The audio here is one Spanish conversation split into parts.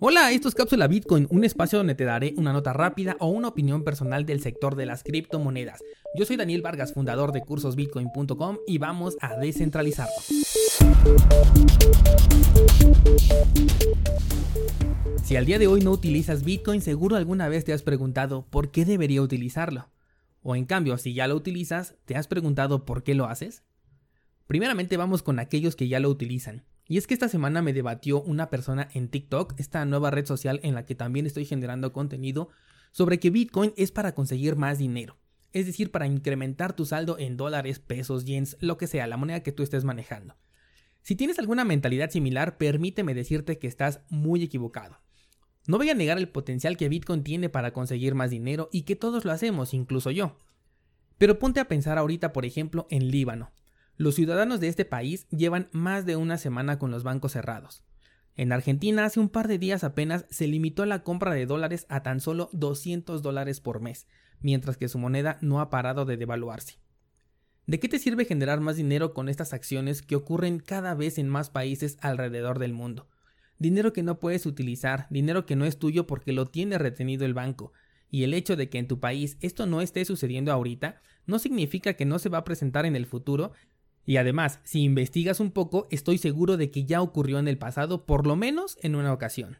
Hola, esto es Cápsula Bitcoin, un espacio donde te daré una nota rápida o una opinión personal del sector de las criptomonedas. Yo soy Daniel Vargas, fundador de cursosbitcoin.com y vamos a descentralizarlo. Si al día de hoy no utilizas Bitcoin, seguro alguna vez te has preguntado por qué debería utilizarlo. O en cambio, si ya lo utilizas, ¿te has preguntado por qué lo haces? Primeramente vamos con aquellos que ya lo utilizan. Y es que esta semana me debatió una persona en TikTok, esta nueva red social en la que también estoy generando contenido, sobre que Bitcoin es para conseguir más dinero. Es decir, para incrementar tu saldo en dólares, pesos, yens, lo que sea, la moneda que tú estés manejando. Si tienes alguna mentalidad similar, permíteme decirte que estás muy equivocado. No voy a negar el potencial que Bitcoin tiene para conseguir más dinero y que todos lo hacemos, incluso yo. Pero ponte a pensar ahorita, por ejemplo, en Líbano. Los ciudadanos de este país llevan más de una semana con los bancos cerrados. En Argentina hace un par de días apenas se limitó la compra de dólares a tan solo 200 dólares por mes, mientras que su moneda no ha parado de devaluarse. ¿De qué te sirve generar más dinero con estas acciones que ocurren cada vez en más países alrededor del mundo? Dinero que no puedes utilizar, dinero que no es tuyo porque lo tiene retenido el banco, y el hecho de que en tu país esto no esté sucediendo ahorita no significa que no se va a presentar en el futuro y además, si investigas un poco, estoy seguro de que ya ocurrió en el pasado, por lo menos en una ocasión.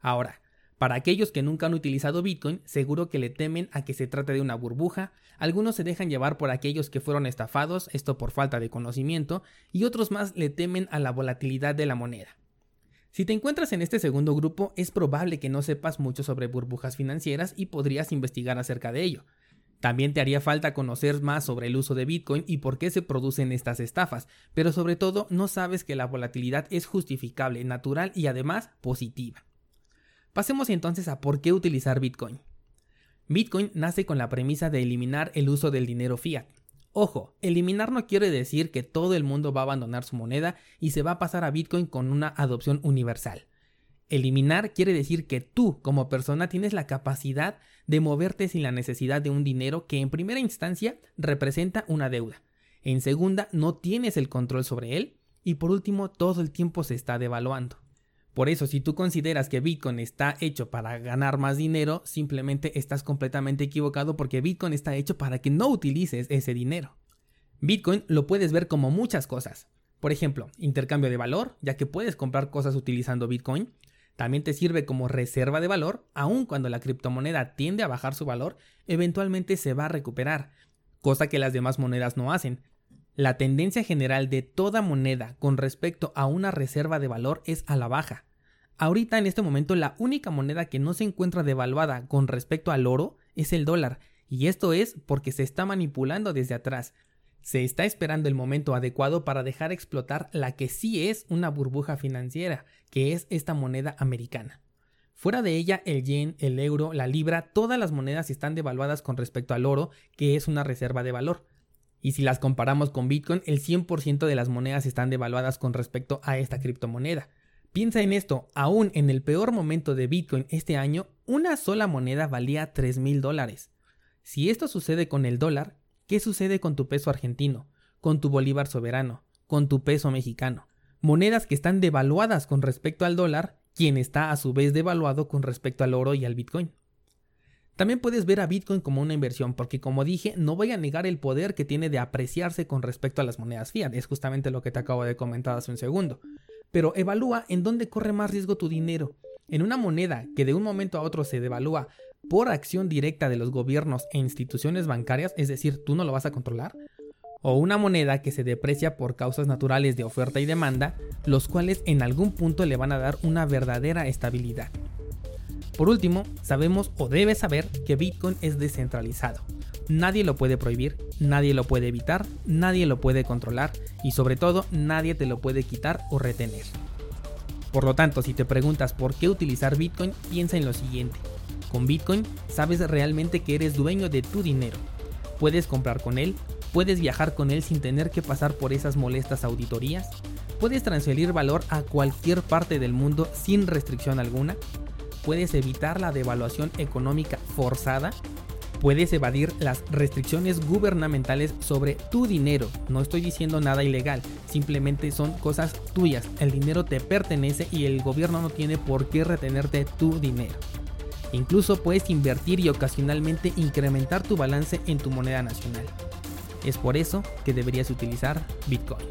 Ahora, para aquellos que nunca han utilizado Bitcoin, seguro que le temen a que se trate de una burbuja, algunos se dejan llevar por aquellos que fueron estafados, esto por falta de conocimiento, y otros más le temen a la volatilidad de la moneda. Si te encuentras en este segundo grupo, es probable que no sepas mucho sobre burbujas financieras y podrías investigar acerca de ello. También te haría falta conocer más sobre el uso de Bitcoin y por qué se producen estas estafas, pero sobre todo no sabes que la volatilidad es justificable, natural y además positiva. Pasemos entonces a por qué utilizar Bitcoin. Bitcoin nace con la premisa de eliminar el uso del dinero fiat. Ojo, eliminar no quiere decir que todo el mundo va a abandonar su moneda y se va a pasar a Bitcoin con una adopción universal. Eliminar quiere decir que tú como persona tienes la capacidad de moverte sin la necesidad de un dinero que en primera instancia representa una deuda. En segunda, no tienes el control sobre él. Y por último, todo el tiempo se está devaluando. Por eso, si tú consideras que Bitcoin está hecho para ganar más dinero, simplemente estás completamente equivocado porque Bitcoin está hecho para que no utilices ese dinero. Bitcoin lo puedes ver como muchas cosas. Por ejemplo, intercambio de valor, ya que puedes comprar cosas utilizando Bitcoin. También te sirve como reserva de valor, aun cuando la criptomoneda tiende a bajar su valor, eventualmente se va a recuperar, cosa que las demás monedas no hacen. La tendencia general de toda moneda con respecto a una reserva de valor es a la baja. Ahorita en este momento la única moneda que no se encuentra devaluada con respecto al oro es el dólar, y esto es porque se está manipulando desde atrás. Se está esperando el momento adecuado para dejar explotar la que sí es una burbuja financiera, que es esta moneda americana. Fuera de ella, el yen, el euro, la libra, todas las monedas están devaluadas con respecto al oro, que es una reserva de valor. Y si las comparamos con Bitcoin, el 100% de las monedas están devaluadas con respecto a esta criptomoneda. Piensa en esto, aún en el peor momento de Bitcoin este año, una sola moneda valía 3 mil dólares. Si esto sucede con el dólar, ¿Qué sucede con tu peso argentino, con tu bolívar soberano, con tu peso mexicano? Monedas que están devaluadas con respecto al dólar, quien está a su vez devaluado con respecto al oro y al Bitcoin. También puedes ver a Bitcoin como una inversión, porque como dije, no voy a negar el poder que tiene de apreciarse con respecto a las monedas fiat, es justamente lo que te acabo de comentar hace un segundo. Pero evalúa en dónde corre más riesgo tu dinero. En una moneda que de un momento a otro se devalúa por acción directa de los gobiernos e instituciones bancarias, es decir, tú no lo vas a controlar, o una moneda que se deprecia por causas naturales de oferta y demanda, los cuales en algún punto le van a dar una verdadera estabilidad. Por último, sabemos o debes saber que Bitcoin es descentralizado. Nadie lo puede prohibir, nadie lo puede evitar, nadie lo puede controlar y sobre todo nadie te lo puede quitar o retener. Por lo tanto, si te preguntas por qué utilizar Bitcoin, piensa en lo siguiente. Con Bitcoin sabes realmente que eres dueño de tu dinero. Puedes comprar con él, puedes viajar con él sin tener que pasar por esas molestas auditorías, puedes transferir valor a cualquier parte del mundo sin restricción alguna, puedes evitar la devaluación económica forzada Puedes evadir las restricciones gubernamentales sobre tu dinero. No estoy diciendo nada ilegal, simplemente son cosas tuyas. El dinero te pertenece y el gobierno no tiene por qué retenerte tu dinero. Incluso puedes invertir y ocasionalmente incrementar tu balance en tu moneda nacional. Es por eso que deberías utilizar Bitcoin.